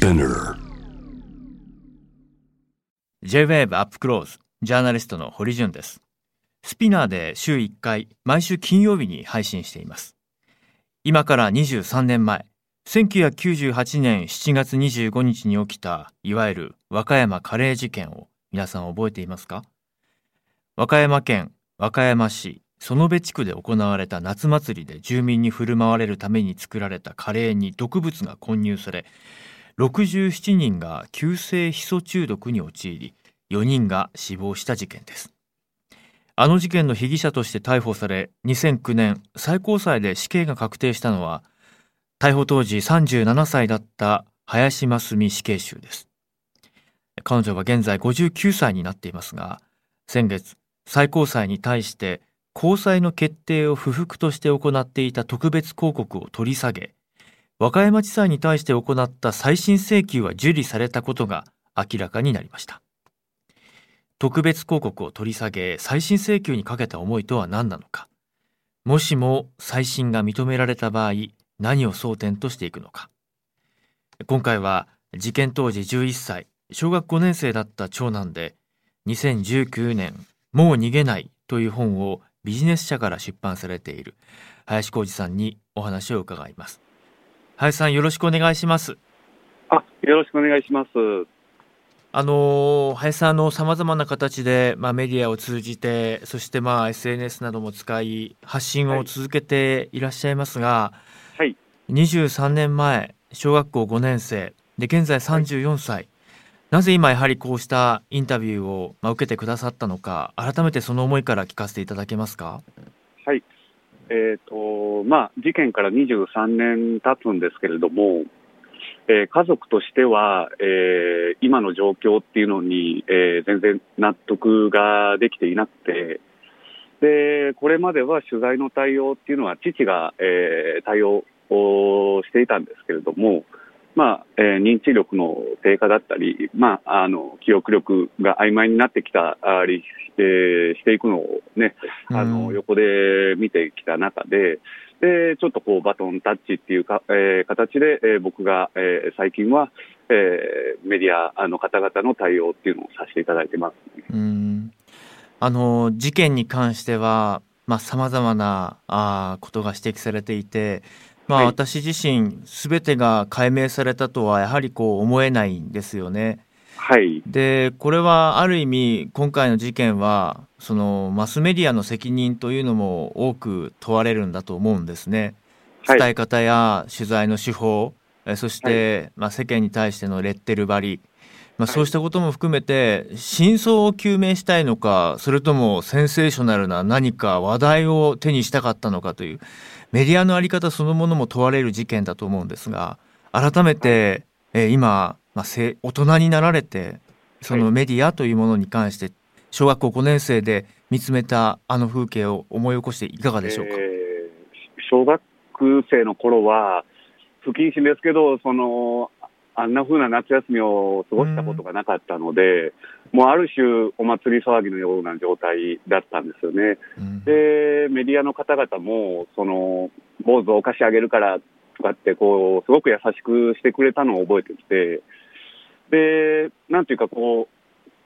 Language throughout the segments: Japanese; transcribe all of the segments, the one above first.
Spinner. J-WAVE アップクローズジャーナリストの堀潤です。スピナーで週1回毎週金曜日に配信しています。今から23年前1998年7月25日に起きたいわゆる和歌山カレー事件を皆さん覚えていますか？和歌山県和歌山市園部地区で行われた夏祭りで住民に振る舞われるために作られたカレーに毒物が混入され67人が急性ヒ素中毒に陥り4人が死亡した事件です。あの事件の被疑者として逮捕され2009年最高裁で死刑が確定したのは逮捕当時37歳だった林真澄死刑囚です。彼女は現在59歳になっていますが先月最高裁に対して高裁の決定を不服として行っていた特別抗告を取り下げ和歌山地裁に対して行った再審請求は受理されたことが明らかになりました。特別抗告を取り下げ再審請求にかけた思いとは何なのか。もしも再審が認められた場合何を争点としていくのか。今回は事件当時11歳小学5年生だった長男で2019年「もう逃げない」という本をビジネス社から出版されている林浩二さんにお話を伺います。林さんよろしくお願いしますあ、よろしくお願いします。あの林さんのさまざまな形で、まあ、メディアを通じてそしてまあ SNS なども使い発信を続けていらっしゃいますが、はい。23年前小学校5年生で現在34歳、なぜ今やはりこうしたインタビューを、まあ、受けてくださったのか改めてその思いから聞かせていただけますか？はい。えっ、と、まあ、事件から23年経つんですけれども、えー家族としては、えー今の状況っていうのに、えー全然納得ができていなくて、で、これまでは取材の対応っていうのは父が、え対応をしていたんですけれども、まあ、えー認知力の低下だったり、まあ、あの、記憶力が曖昧になってきたり、えーしていくのをね、あの、うん横で見てきた中で、で、ちょっとこう、バトンタッチっていうか、えー形で、えー僕が、えー最近は、えーメディアの方々の対応っていうのをさせていただいてます。うんあの事件に関してはさまざ、まなあーことが指摘されていて、まあはい私自身すべてが解明されたとはやはりこう思えないんですよね。はい。でこれはある意味今回の事件はそのマスメディアの責任というのも多く問われるんだと思うんですね。はい伝え方や取材の手法えそして、まあ、世間に対してのレッテル張り、まあ、はい。そうしたことも含めて真相を究明したいのかそれともセンセーショナルな何か話題を手にしたかったのかというメディアの在り方そのものも問われる事件だと思うんですが改めて、えー今、まあ、せ大人になられてそのメディアというものに関して小学校5年生で見つめたあの風景を思い起こしていかがでしょうか、えー小学生の頃は、不謹慎ですけど、その、あんな風な夏休みを過ごしたことがなかったので、もうある種お祭り騒ぎのような状態だったんですよね。うんで、メディアの方々も、その、坊主をお菓子あげるからとかって、こう、すごく優しくしてくれたのを覚えてきて、で、なんていうかこ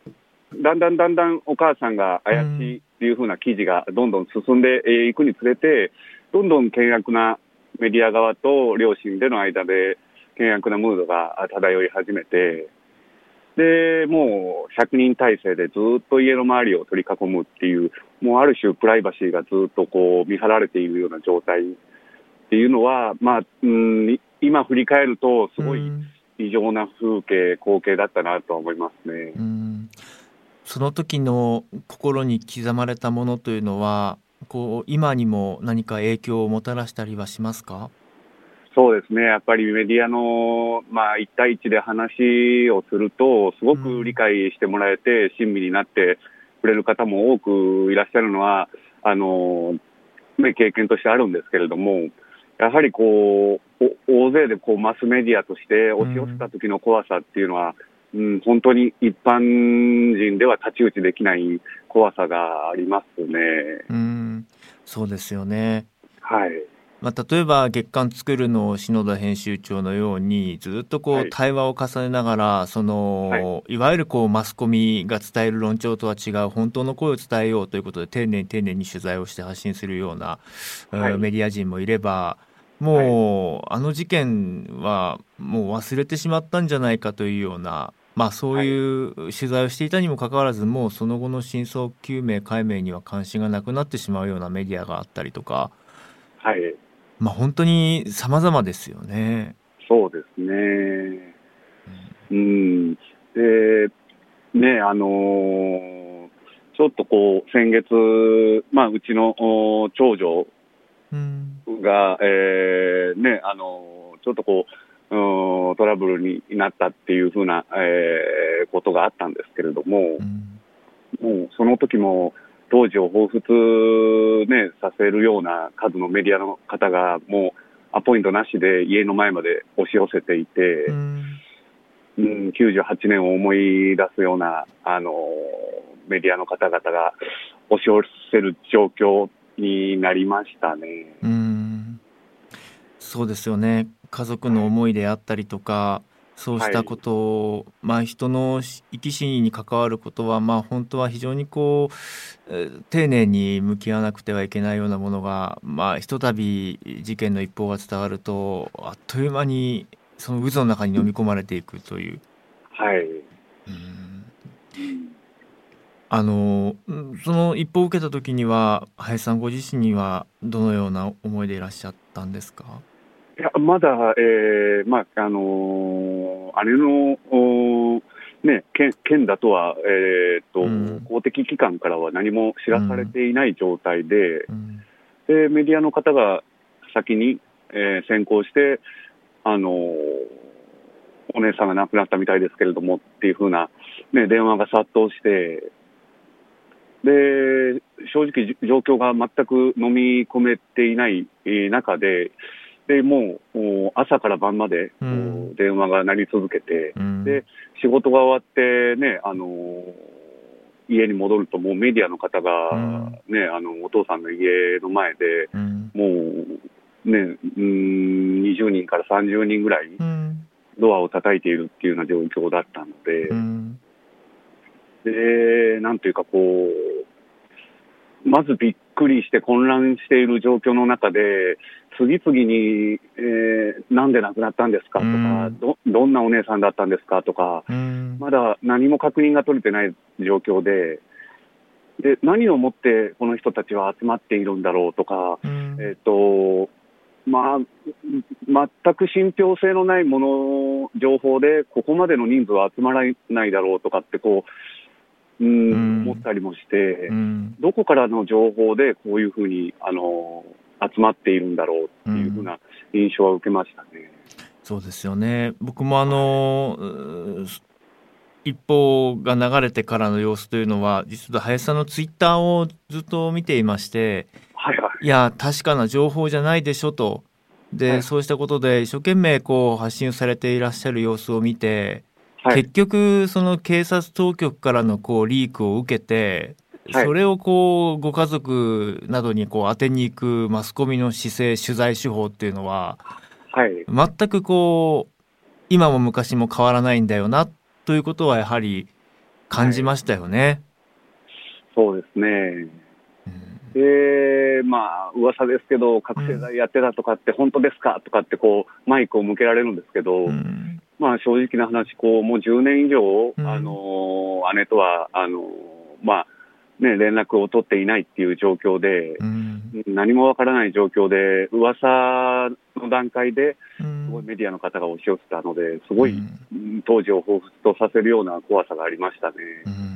う、だんだんだんだんお母さんが怪しいっていう風な記事がどんどん進んでいくにつれて、どんどん険悪なメディア側と両親での間で険悪なムードが漂い始めて、で、もう100人体制でずっと家の周りを取り囲むっていう、もうある種プライバシーがずっとこう見張られているような状態っていうのは、まあ、うん、今振り返るとすごいうん。異常な風景、光景だったなとは思いますね。うん。その時の心に刻まれたものというのはこう今にも何か影響をもたらしたりはしますか？そうですね、やっぱりメディアの、まあ、1対1で話をすると、すごく理解してもらえて、親身になってくれる方も多くいらっしゃるのは、あのね、経験としてあるんですけれども、やはりこう、お大勢でこうマスメディアとして押し寄せた時の怖さっていうのは、うん、本当に一般人では太刀打ちできない怖さがありますね。うんそうですよねはい。まあ、例えば月刊作るの篠田編集長のようにずっとこはいう対話を重ねながらその、、はいわゆるこうマスコミが伝える論調とは違う本当の声を伝えようということで丁寧に丁寧に取材をして発信するような、メディア人もいればもう、あの事件はもう忘れてしまったんじゃないかというような、まあ、そういう取材をしていたにもかかわらずもうその後の真相究明解明には関心がなくなってしまうようなメディアがあったりとか。はい。まあ本当に様々ですよね。そうですね。うん。で、ね、あのーちょっとこう、先月、まあ、うちのお長女うん。が、えーね、あのーちょっとこう、うんトラブルになったっていうふうな、えーことがあったんですけれども、うん。もうその時も当時を彷彿、ね、させるような数のメディアの方が、もうアポイントなしで家の前まで押し寄せていて、うん。うん、98年を思い出すような、あのメディアの方々が押し寄せる状況になりましたね。うん。そうですよね。家族の思いであったりとか、そうしたことを、まあ人の生き死にに関わることは、まあ本当は非常にこう、えー丁寧に向き合わなくてはいけないようなものが、まあひとたび事件の一報が伝わると、あっという間にその渦の中に飲み込まれていくという。はい。うんあのうんその一報を受けた時には林さんご自身にはどのような思いでいらっしゃったんですか？いや、まだ、えー、まあ、あのー姉の、おーね、県県だとは、えーっと、うん。公的機関からは何も知らされていない状態で、うん。で、メディアの方が先に、えー先行して、あのーお姉さんが亡くなったみたいですけれどもっていうふうな、ね、電話が殺到して、で、正直じ状況が全く飲み込めていないえー中で、で、もうお朝から晩まで、うん。お電話が鳴り続けて、うん。で仕事が終わってね、あのー家に戻ると、もうメディアの方が、うん。ね、あの、お父さんの家の前で、うん。もう、ね、うーん、20人から30人ぐらいうん。ドアを叩いているっていうような状況だったので、うん。で、なんというかこう、まずびっくりして混乱している状況の中で、次々に、えーなんで亡くなったんですかとか、うん。ど、どんなお姉さんだったんですかとか、うん。まだ何も確認が取れてない状況で、で、何をもってこの人たちは集まっているんだろうとか、うん。えっ、と、まあ、全く信憑性のないもの、情報で、ここまでの人数は集まらないだろうとかって、こう、うん、うん思ったりもして、うん。どこからの情報でこういうふうに、あの、集まっているんだろうっていうふうな印象は受けましたね。そうですよね。僕もあの、一報が流れてからの様子というのは実は林さんのツイッターをずっと見ていましてはいはい。いや確かな情報じゃないでしょと。で、はい。そうしたことで一生懸命こう発信されていらっしゃる様子を見て、はい。結局その警察当局からのこうリークを受けて、はいそれをこうご家族などにこう当てに行くマスコミの姿勢取材手法っていうのははい。全くこう今も昔も変わらないんだよなということはやはり感じましたよね。そうですね。うんで、まあ、噂ですけど、覚醒剤やってたとかって本当ですか？とかって、こう、マイクを向けられるんですけど、うんまあ、正直な話、こう、もう10年以上、うん。あの、姉とは、あの、まあ、ね、連絡を取っていないっていう状況で、うん。何もわからない状況で、噂の段階で、うん。すごいメディアの方が押し寄せたので、すごい、当時を彷彿とさせるような怖さがありましたね。うん。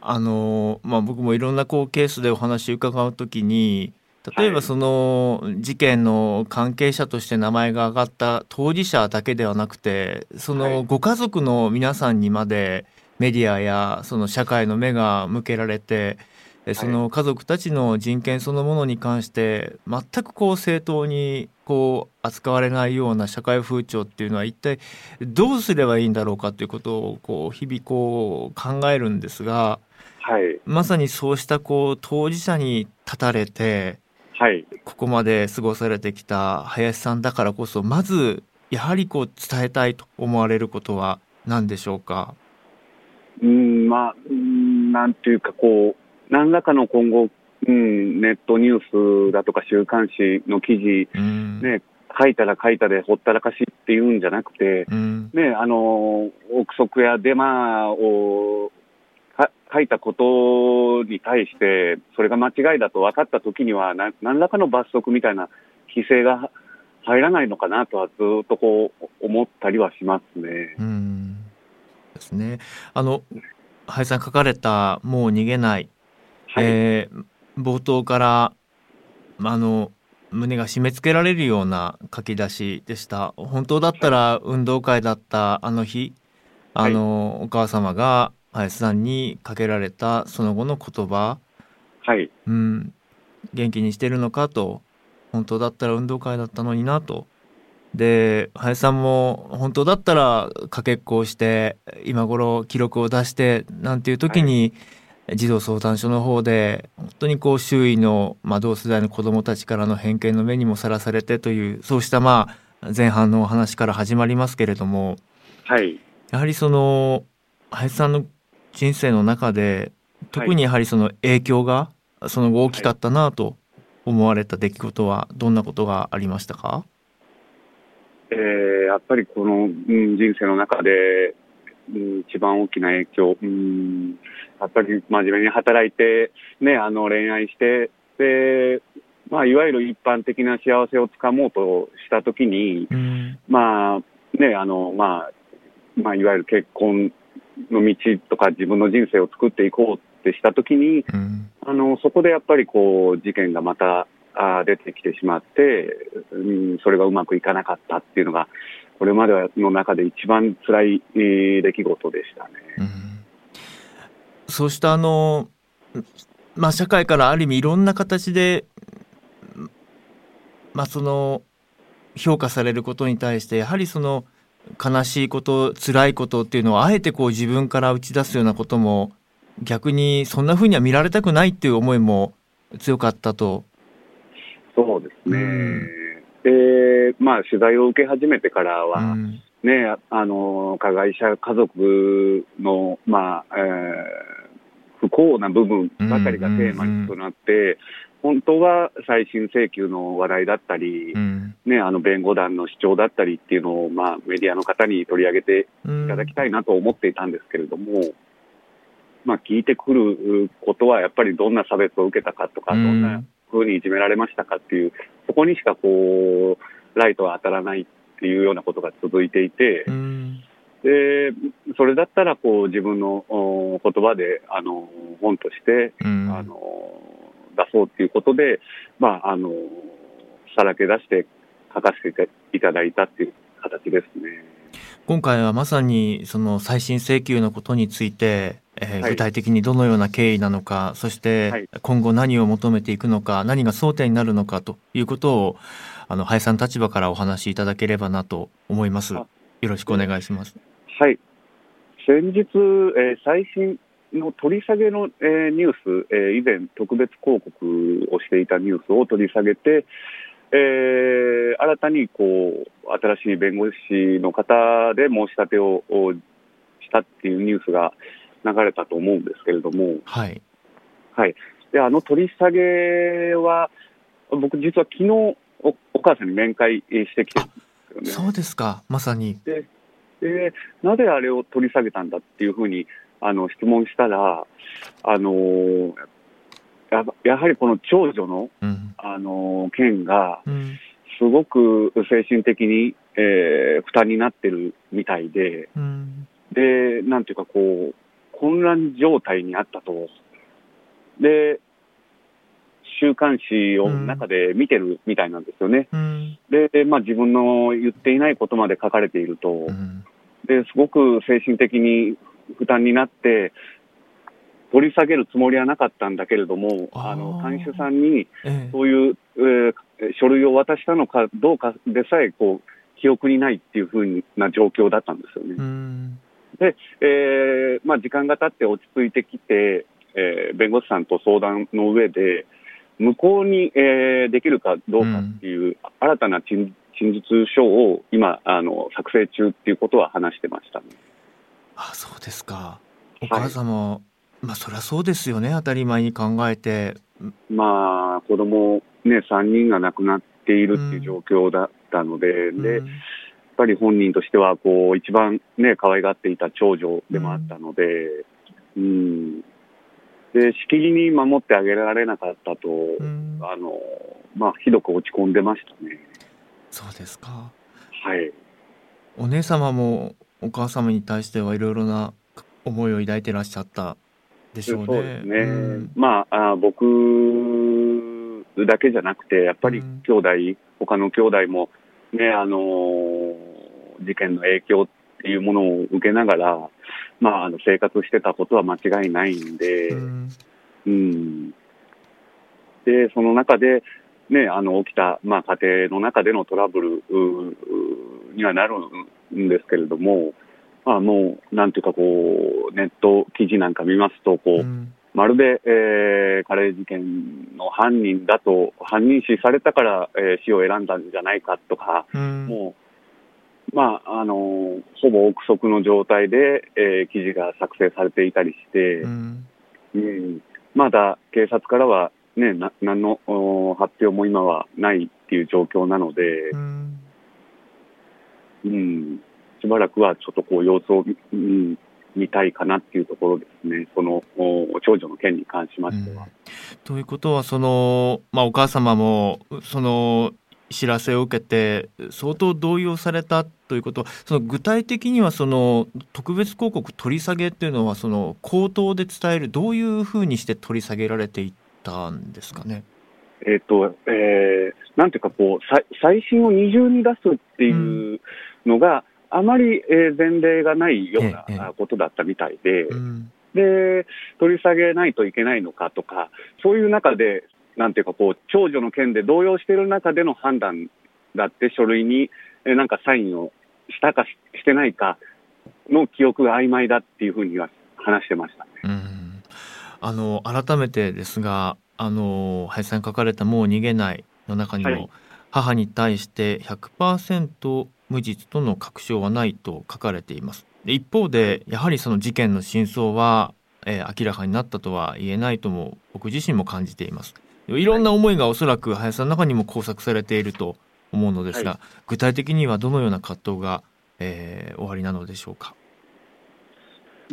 あのまあ、僕もいろんなこうケースでお話伺うときに例えばはいその事件の関係者として名前が挙がった当事者だけではなくてそはい。のご家族の皆さんにまでメディアやその社会の目が向けられてえその家族たちの人権そのものに関して全くこう正当にこう扱われないような社会風潮っていうのは一体どうすればいいんだろうかということをこう日々こう考えるんですがはい。まさにそうしたこう当事者に立たれてはい。ここまで過ごされてきた林さんだからこそまずやはりこう伝えたいと思われることは何でしょうか？うん、まあ、うんなんていうか、こう、何らかの今後、うん、ネットニュースだとか週刊誌の記事、うん、ね、書いたら書いたでほったらかしっていうんじゃなくて、うん。ね、あの、憶測やデマをか書いたことに対して、それが間違いだと分かったときには、な何らかの罰則みたいな規制が入らないのかなとはずっとこう思ったりはしますね。うん。ですね。あの林さん書かれた「もう逃げない」はい。えー冒頭からまああの胸が締め付けられるような書き出しでした。本当だったら運動会だったあの日あの、お母様が林さんにかけられたその後の言葉はい。うん、元気にしてるのかと本当だったら運動会だったのになとで林さんも本当だったらかけっこをして今頃記録を出してなんていう時に、児童相談所の方で本当にこう周囲の、まあ、同世代の子どもたちからの偏見の目にもさらされてというそうしたまあ前半のお話から始まりますけれどもはい。やはりその林さんの人生の中で特にやはりその影響がその後大きかったなと思われた出来事はどんなことがありましたか？えーやっぱりこの、うん、人生の中で、うん、一番大きな影響、うん、やっぱり真面目に働いて、ね、あの恋愛して、で、まあ、いわゆる一般的な幸せをつかもうとしたときに、うん。まあ、ね、あの、まあ、まあ、いわゆる結婚の道とか自分の人生を作っていこうってしたときに、うんあの、そこでやっぱりこう、事件がまた、あー出てきてしまって、うん、それがうまくいかなかったっていうのが、これまでの中で一番辛いえー出来事でしたね。うんそうしたあのまあ社会からある意味いろんな形でまあその評価されることに対してやはりその悲しいこと辛いことっていうのをあえてこう自分から打ち出すようなことも逆にそんな風には見られたくないっていう思いも強かったと。そうですね。うん。で、まあ、取材を受け始めてからは、うん。ね、ああの、加害者家族の、まあ、えー不幸な部分ばかりがテーマにとなって、本当は再審請求の話題だったり、うんね、あの弁護団の主張だったりっていうのを、まあ、メディアの方に取り上げてうん。いただきたいなと思っていたんですけれども、まあ、聞いてくることは、やっぱりどんな差別を受けたかとか、うん。どんなふうにいじめられましたかっていう、そこにしかこう、ライトは当たらないっていうようなことが続いていて、うん。で、それだったら、こう、自分のお言葉で、あの、本として、うん。あの、出そうっていうことで、まあ、あの、さらけ出して書かせていただいたっていう形ですね。今回はまさにその再審請求のことについて、えーはい具体的にどのような経緯なのか、そしてはい今後何を求めていくのか、何が争点になるのかということを、あの、林さんの立場からお話しいただければなと思います。あよろしくお願いします。はい。先日、えー最新の取り下げの、えーニュース、えー以前特別広告をしていたニュースを取り下げて、えー新たにこう新しい弁護士の方で申し立てをおしたっていうニュースが流れたと思うんですけれども、はい。はい。で、あの取り下げは、僕実は昨日おお母さんに面会してきてるんですよね。そうですか、まさに。で、なぜあれを取り下げたんだっていうふうにあの質問したら、あのーややはりこの長女の、うん。あのー件が、うん。すごく精神的に、えー負担になってるみたいで、うん。で、なんていうかこう、混乱状態にあったと。で、週刊誌を中で見てるみたいなんですよね。うん。で、まあ自分の言っていないことまで書かれていると、うん。ですごく精神的に負担になって、取り下げるつもりはなかったんだけれども、あの看守さんにええそういう、えー書類を渡したのかどうかでさえこう記憶にないっていうふうな状況だったんですよね。うん。で、えーまあ、時間が経って落ち着いてきて、えー弁護士さんと相談の上で、無効に、えーできるかどうかっていう、新たな陳陳述書を今あの、作成中っていうことは話してましたね。あそうですかお母様、まあそりゃそうですよね当たり前に考えてまあ、子供ね、3人が亡くなっているっていう状況だったので、で、やっうんぱり本人としては、こう、一番ね、可愛がっていた長女でもあったので、うん。で、しきりに守ってあげられなかったと、うんあの、まあ、ひどく落ち込んでましたね。そうですかはい。お姉様もお母様に対してはいろいろな思いを抱いてらっしゃったでしょうね。そうですね。うんまああ、僕だけじゃなくて、やっぱりうん兄弟、他の兄弟も、ね、あのー事件の影響っていうものを受けながら、まあ、あの生活してたことは間違いないんで、うんうん。で、その中で、ね、あの、起きた、まあ、家庭の中でのトラブルううにはなるんですけれども、まあ、もう、なんていうか、こう、ネット記事なんか見ますと、こう、うん。まるで、えー、カレー事件の犯人だと、犯人視されたから、えー死を選んだんじゃないかとか、うん。もう、まあ、あのーほぼ憶測の状態で、えー記事が作成されていたりして、うん。うん、まだ警察からは、ね、な何のお発表も今はないっていう状況なのでう、ん。うん、しばらくはちょっとこう様子を、うん、見たいかなっていうところですね、そのお長女の件に関しましては。ということはその、まあ、お母様もその知らせを受けて相当動揺されたということその具体的にはその特別広告取り下げっていうのはその口頭で伝えるどういうふうにして取り下げられていったんですかね？えっ、と、えー、なんていうかこう、さ最新を二重に出すっていうのが、あまり、えー前例がないようなことだったみたいで、うん。で、取り下げないといけないのかとか、そういう中で、なんていうかこう、長女の件で動揺している中での判断だって書類に、えーなんかサインをしたかししてないかの記憶が曖昧だっていうふうには話してました。ね。うん。あの改めてですがあの林さんが書かれた「もう逃げない」の中にも、はい。母に対して100%無実との確証はないと書かれています。で一方でやはりその事件の真相は、えー明らかになったとは言えないとも僕自身も感じています。い。ろんな思いがおそらく林さんの中にも交錯されていると思うのですが、は具体的にはどのような葛藤が、えー、おありなのでしょうか？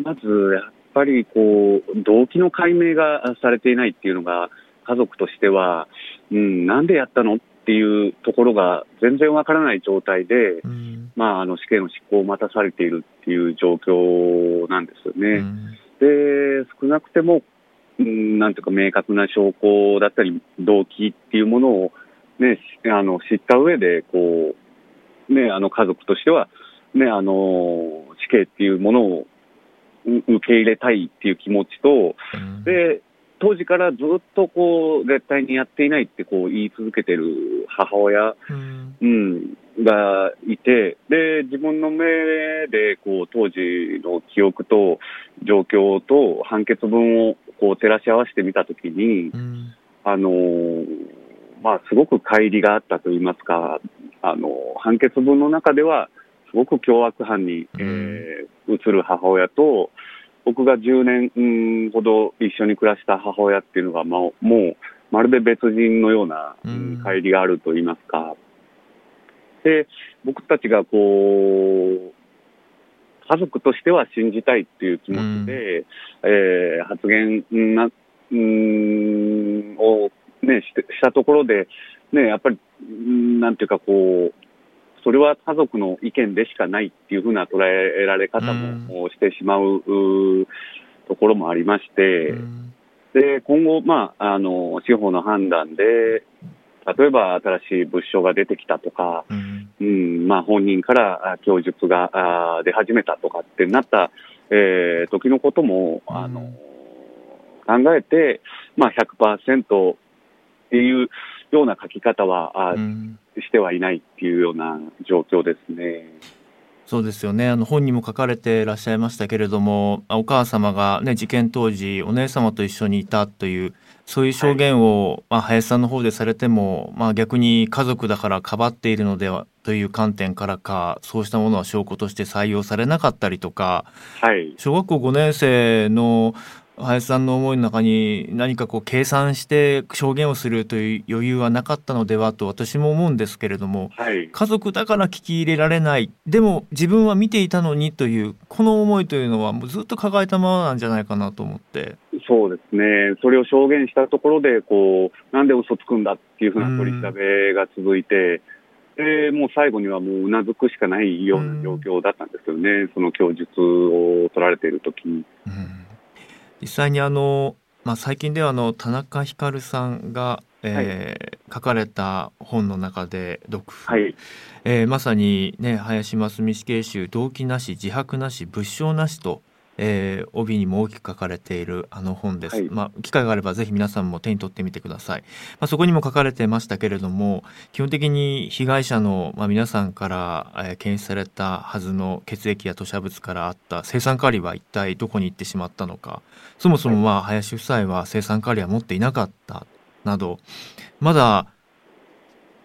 まず、やっぱりこう、動機の解明がされていないっていうのが、家族としては、うん、なんでやったの？っていうところが全然わからない状態で、うん。まあ、あの死刑の執行を待たされているっていう状況なんですようね。ん。で、少なくても、うん、なんていうか明確な証拠だったり、動機っていうものを、ね、しあの知った上で、こう、ね、あの家族としては、ね、あの、死刑っていうものをう受け入れたいっていう気持ちと、うん。で、当時からずっとこう、絶対にやっていないってこう言い続けてる母親、うん。うん、がいて、で、自分の目で、こう、当時の記憶と状況と判決文をこう照らし合わせてみたときに、うん。あのーまあ、すごく乖離があったと言いますか、あの判決文の中では、すごく凶悪犯に、えー映る母親と、僕が10年うんほど一緒に暮らした母親っていうのが、まあ、もう、まるで別人のような、うんうん乖離があると言いますか。で、僕たちがこう、家族としては信じたいっていう気持ちで、えー発言な、うーん、をね、してしたところで、ね、やっぱり、うんなんていうかこう、それは家族の意見でしかないっていうふうな捉えられ方もしてしまう、ところもありまして、うん。で、今後、まあ、あの、司法の判断で、例えば新しい物証が出てきたとか、うん。うん、まあ本人からあ供述があ出始めたとかってなった、えー時のことも、あの、考えて、まあ100%っていうような書き方は、あうんしてはいないっていうような状況ですね。そうですよね。あの本にも書かれていらっしゃいましたけれども、お母様がね事件当時お姉様と一緒にいたというそういう証言を、はい、まあ、林さんの方でされても、まあ、逆に家族だからかばっているのではという観点からかそうしたものは証拠として採用されなかったりとか、はい、小学校5年生の林さんの思いの中に何かこう計算して証言をするという余裕はなかったのではと私も思うんですけれども、はい、家族だから聞き入れられない。でも自分は見ていたのにというこの思いというのはもうずっと抱えたままなんじゃないかなと思って。そうですね。それを証言したところでこうなんで嘘つくんだっていうふうな取り調べが続いて。でもう最後にはもううなずくしかないような状況だったんですよね、その供述を取られている時。に。うん実際にあの、まあ、最近ではあの田中光さんが、えー、はい、書かれた本の中で読譜、はい、えー、まさに、ね、林真澄死刑囚動機なし自白なし物証なしとえー、帯にも大きく書かれているあの本です、はい、まあ、機会があればぜひ皆さんも手に取ってみてください、まあ、そこにも書かれてましたけれども基本的に被害者の、まあ、皆さんから、えー、検出されたはずの血液や吐砂物からあった生産カリは一体どこに行ってしまったのか。そもそもまあ林夫妻は生産カリは持っていなかったなどまだ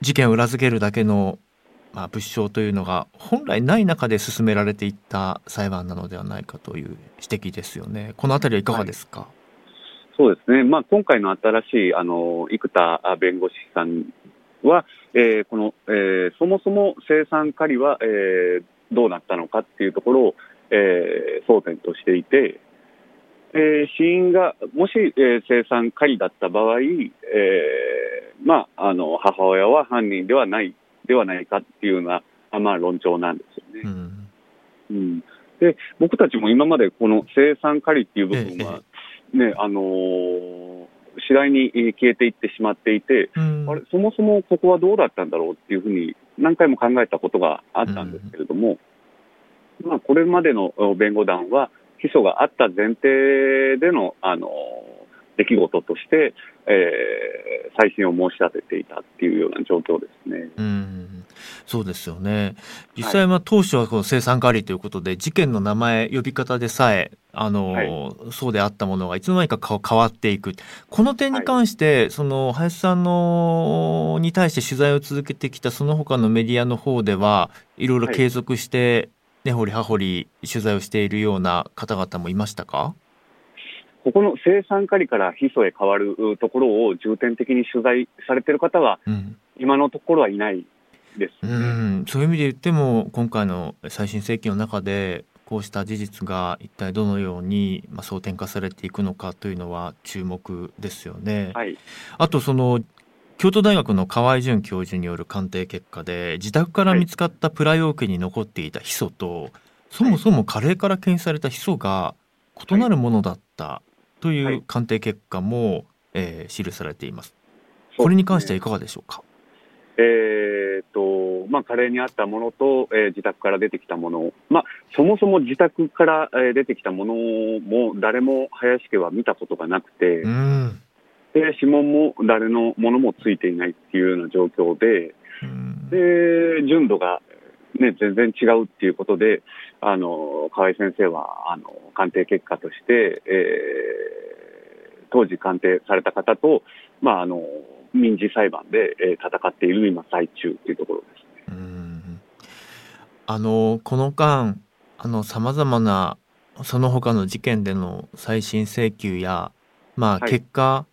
事件を裏付けるだけのまあ、物証というのが本来ない中で進められていった裁判なのではないかという指摘ですよね。このあたりはいかがですか、はい、そうですね、まあ、今回の新しいあの生田弁護士さんは、えー、この、えー、そもそも生産仮は、えー、どうなったのかっていうところを、えー、争点としていて、えー、死因がもし、えー、生産仮だった場合、えーまあ、あの母親は犯人ではないではないかっていうような、まあ、論調なんですよね。うん、うん、で僕たちも今までこの生産仮っていう部分は、ね、あのー、次第に消えていってしまっていて、うん、あれそもそもここはどうだったんだろうっていうふうに何回も考えたことがあったんですけれども、うん、まあ、これまでの弁護団は、起訴があった前提での、あのー出来事として、えー、再審を申し立てていたっていうような状況ですね。うんそうですよね。実際は当初はこの生産管理ということで、はい、事件の名前呼び方でさえあの、はい、そうであったものがいつの間にか変わっていく。この点に関して、はい、その林さんのに対して取材を続けてきたその他のメディアの方ではいろいろ継続して根掘り葉掘り取材をしているような方々もいましたか？ここの生産カリからヒ素へ変わるところを重点的に取材されている方は、うん、今のところはいないです、ね、うん、そういう意味で言っても、今回の再審請求の中で、こうした事実が一体どのように、まあ、争点化されていくのかというのは注目ですよね。はい、あとその京都大学の河合淳教授による鑑定結果で自宅から見つかったプラ容器に残っていたヒ素と、はい、そもそもカレーから検出されたヒ素が異なるものだったという鑑定結果も、はい、えー、記されています。これに関してはいかがでしょうか？えーとまあ、カレーにあったものと、えー、自宅から出てきたもの、まあ、そもそも自宅から、えー、出てきたものも誰も林家は見たことがなくて、うん、で指紋も誰のものもついていないっていうような状況で、うん、で純度が、ね、全然違うっていうことで、あの河合先生はあの鑑定結果として、えー、当時鑑定された方と、まあ、あの民事裁判で、えー、戦っている今最中というところですね。あのこの間さまざまなその他の事件での再審請求や、まあ、結果、は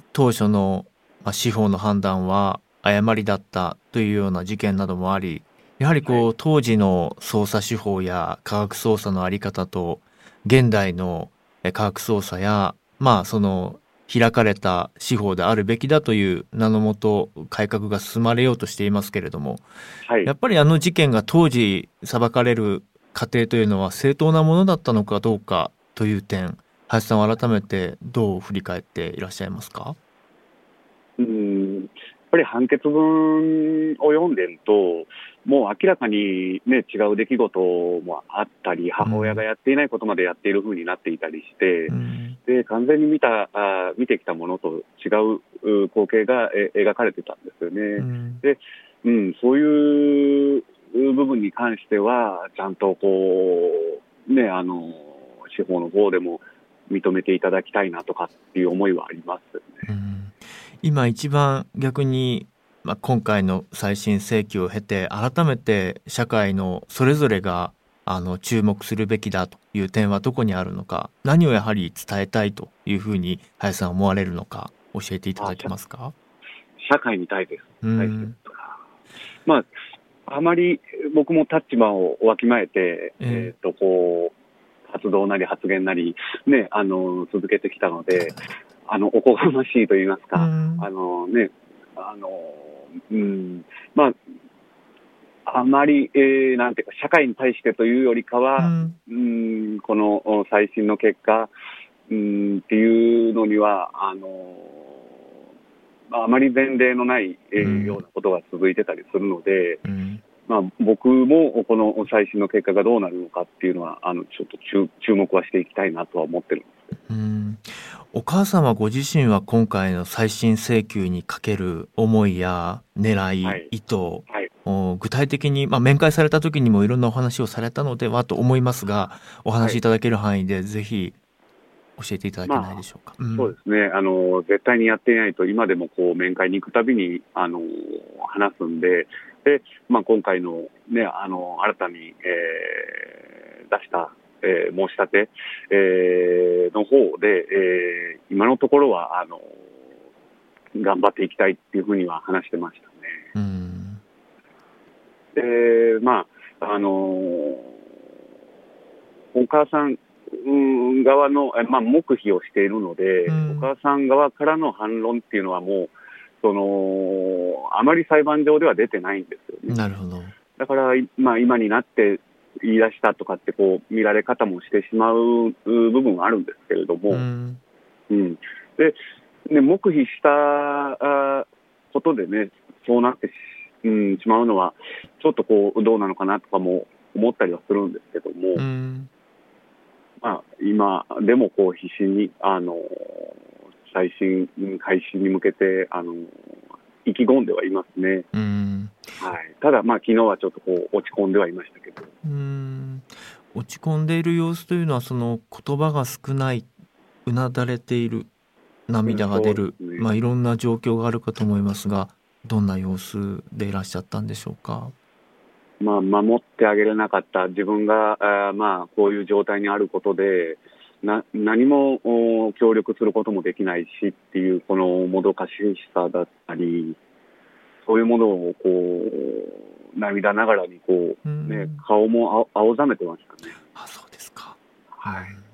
い、当初の、まあ、司法の判断は誤りだったというような事件などもありやはりこう、はい、当時の捜査手法や科学捜査のあり方と現代の科学捜査やまあその開かれた司法であるべきだという名のもと改革が進まれようとしていますけれども、はい、やっぱりあの事件が当時裁かれる過程というのは正当なものだったのかどうかという点林さんは改めてどう振り返っていらっしゃいますか？うん。やっぱり判決文を読んでるともう明らかに、ね、違う出来事もあったり、母親がやっていないことまでやっているふうになっていたりして、うん、で完全に見たあ見てきたものと違う光景がえ描かれてたんですよね。うん、でうん、そういう部分に関しては、ちゃんとこう、ね、あの、司法の方でも認めていただきたいなとかっていう思いはありますね。うん今一番逆に、まあ、今回の再審請求を経て改めて社会のそれぞれがあの注目するべきだという点はどこにあるのか何をやはり伝えたいというふうに林さん思われるのか教えていただけますか？社会に対してう対してんまあ、あまり僕も立場をわきまえて、ええ。えっ、と、こう、活動なり発言なり、ね、あの、続けてきたので、あの、おこがましいと言いますうか、ん。あのね、あの、うん、まあ、あまり、えーなんていうか、社会に対してというよりかうは、ん。うん、このお最新の結果、うん、っていうのには、あの、まああまり前例のない、えようなことが続いてたりするので、うんまあ、僕もこの最新の結果がどうなるのかっていうのは、あの、ちょっと注注目はしていきたいなとは思ってるんですうんお母様ご自身は今回の再審請求にかける思いや狙い、はい意図はい。お具体的に、まあ、面会された時にもいろんなお話をされたのではと思いますがお話しいただける範囲でぜひ教えていただけないでしょうか。んそうですね。あの、絶対にやっていないと、今でもこう、面会に行くたびに、あの、話すんで、で、まあ、今回のね、あの、新たに、えー出した、えー申し立て、えーの方で、えー今のところは、あの、頑張っていきたいっていうふうには話してましたね。うんで、まあ、あのお母さんうん側の、えまあ、黙秘をしているので、うんお母さん側からの反論っていうのはもう、その、あまり裁判上では出てないんですよね。なるほど。だだから、いまあ、今になって言い出したとかって、こう、見られ方もしてしまうう部分はあるんですけれども、うん。うん、でで黙秘したあことでね、そうなってし,、うん、しまうのは、ちょっとこうどうなのかなとかも思ったりはするんですけども、うん。まあ、今でもこう必死にあの再審開始に向けてあの意気込んではいますね。うん。はい、ただ、まあ昨日はちょっとこう落ち込んではいましたけど、うん。落ち込んでいる様子というのはその言葉が少ないうなだれている涙が出る、ね。まあいろんな状況があるかと思いますがどんな様子でいらっしゃったんでしょうか？まあ、守ってあげれなかった自分が、あーまあ、こういう状態にあることで、な何もお協力することもできないしっていう、このもどかしさだったり、そういうものをこう涙ながらにこう、うんね、顔も青青ざめてましたね。あそうですか。はいうん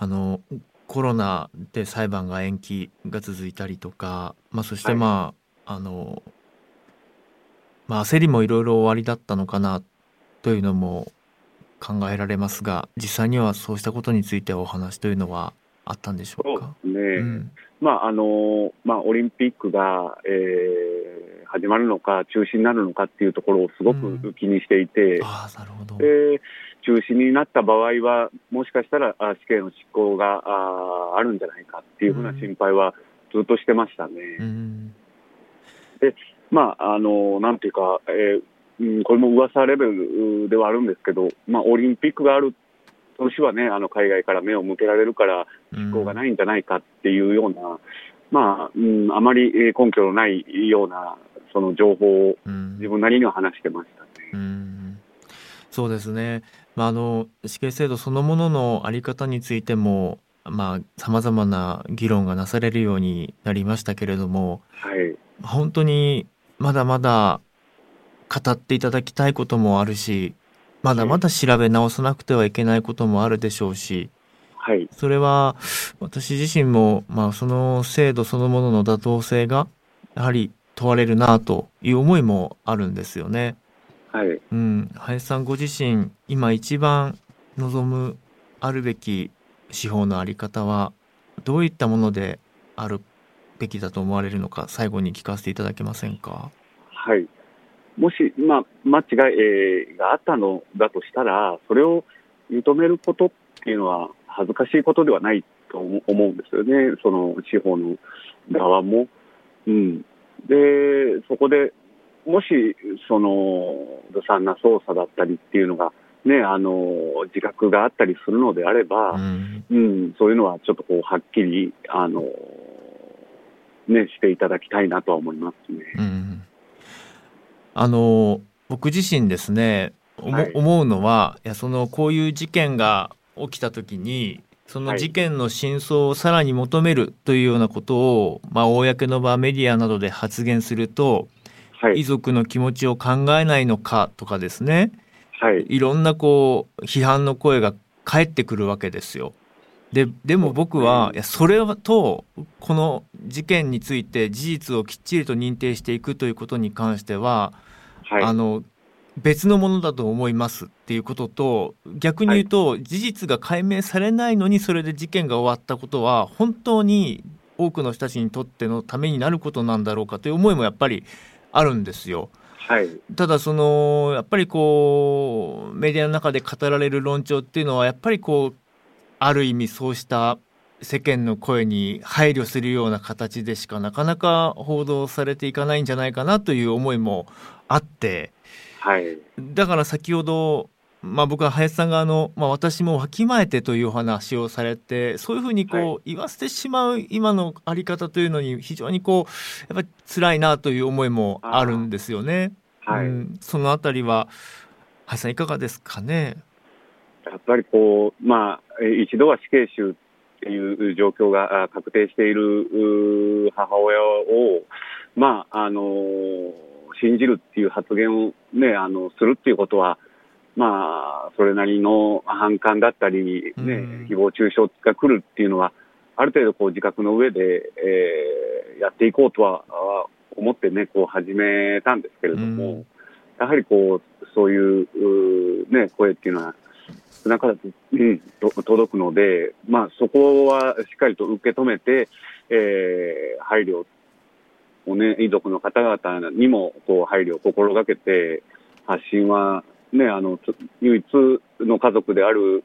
あのコロナで裁判が延期が続いたりとか、まあ、そしてはいまあ、あのまあ焦りもいろいろ終わりだったのかなというのも考えられますが実際にはそうしたことについてお話というのはあったんでしょそううか。ですね、うんまああのまあ、オリンピックが、えー始まるのか、中止になるのかっていうところをすごうんく気にしていて、ああなるほど。で中止になった場合は、もしかしたらあ死刑の執行がああるんじゃないかっていうふうな心配はずっとしてましたね。うんまあ、あの、なんていうか、えーうん、これも噂レベルではあるんですけど、まあ、オリンピックがある年はね、あの海外から目を向けられるから、執行がないんじゃないかっていうような、まあ、うん、あまりえー根拠のないような、その情報をうん自分なりには話してましたね。うんそうですね、まあ、あの死刑制度そのものの在り方についてもさまざ、まな議論がなされるようになりましたけれどもはい。本当にまだまだ語っていただきたいこともあるしまだまだ調べ直さなくてはいけないこともあるでしょうしはい。それは私自身も、まあ、その制度そのものの妥当性がやはり問われるなという思いもあるんですよね。はい。うん、林さんご自身今一番望むあるべき司法のあり方はどういったものであるべきだと思われるのか最後に聞かせていただけませんか？はい。もし、まあ、間違い、えーがあったのだとしたら、それを認めることっていうのは恥ずかしいことではないと思思うんですよね。その司法の側も。うん。で、そこで、もし、その、ずさんな操作だったりっていうのが、ね、あの、自覚があったりするのであれば、うんうん、そういうのはちょっとこう、はっきり、あの、ね、していただきたいなとは思いますね。うんあの僕自身ですね、はい思うのはいやそのこういう事件が起きた時にそのはい事件の真相をさらに求めるというようなことを、まあ、公の場メディアなどで発言すると遺はい。族の気持ちを考えないのかとかですねはい。いろんなこう批判の声が返ってくるわけですよ。ででも僕は、いやそれとこの事件について事実をきっちりと認定していくということに関しては、はい。あの別のものだと思いますっていうことと逆に言うと、事実が解明されないのにそれで事件が終わったことは本当に多くの人たちにとってのためになることなんだろうかという思いもやっぱりあるんですよ。はい。ただそのやっぱりこうメディアの中で語られる論調っていうのはやっぱりこうある意味そうした世間の声に配慮するような形でしかなかなか報道されていかないんじゃないかなという思いもあってはい。だから先ほど、まあ、僕は林さんがあの、まあ、私もわきまえてというお話をされてそういうふうにこう、は言わせてしまう今のあり方というのに非常にこうやっぱり辛いなという思いもあるんですよね。はい。うん、そのあたりは林さんいかがですかね？やっぱりこう、まあ、え一度は死刑囚っていう状況があ確定している母親を、まあ、あの信じるっていう発言をね、あの、するっていうことは、まあ、それなりの反感だったり、ね、うん。誹謗中傷が来るっていうのは、ある程度こう自覚の上で、えーやっていこうとはあ思ってね、こう始めたんですけれども、うん。やはりこう、そういう、ね、声っていうのは、少なからず、うん、届くので、まあ、そこはしっかりと受け止めて、えー配慮をね、遺族の方々にも、こう、配慮を心がけて、発信は、ね、あの、唯一の家族である、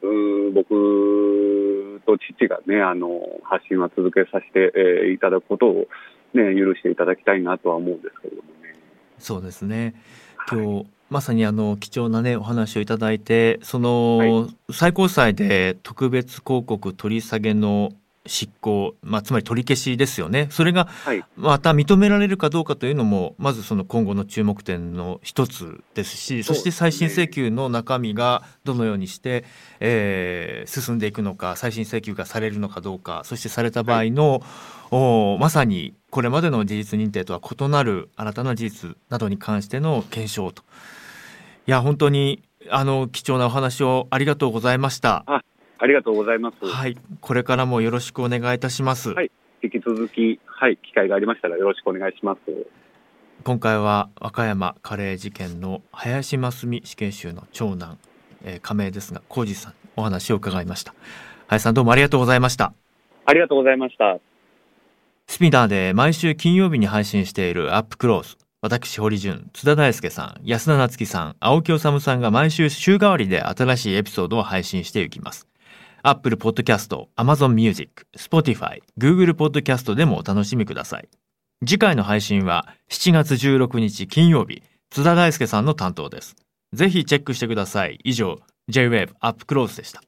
僕と父がね、あの、発信は続けさせて、えーいただくことを、ね、許していただきたいなとは思うんですけれどもね。そうですねはい、まさにあの貴重なねお話をいただいてその、は最高裁で特別抗告取り下げの執行、まあ、つまり取り消しですよねそれがはい。また認められるかどうかというのもまずその今後の注目点の一つですしそして再審請求の中身がどのようにして、えー進んでいくのか再審請求がされるのかどうかそしてされた場合の、おまさにこれまでの事実認定とは異なる新たな事実などに関しての検証といや本当にあの貴重なお話をありがとうございました。ありがとうございます。はい、これからもよろしくお願いいたします。はい引き続き、はい、機会がありましたらよろしくお願いします。今回は和歌山カレー事件の林真澄死刑囚の長男、えー、仮名ですが浩二さんにお話を伺いました林さんどうもありがとうございましたありがとうございました。スピナーで毎週金曜日に配信しているアップクロース私堀潤津田大介さん安田夏樹さん青木治さんが毎週週替わりで新しいエピソードを配信していきますアップルポッドキャスト Amazon Music Spotify Google ポッドキャストでもお楽しみください。次回の配信は7月16日金曜日津田大介さんの担当です。ぜひチェックしてください。以上 J-WAVE アップクローズでした。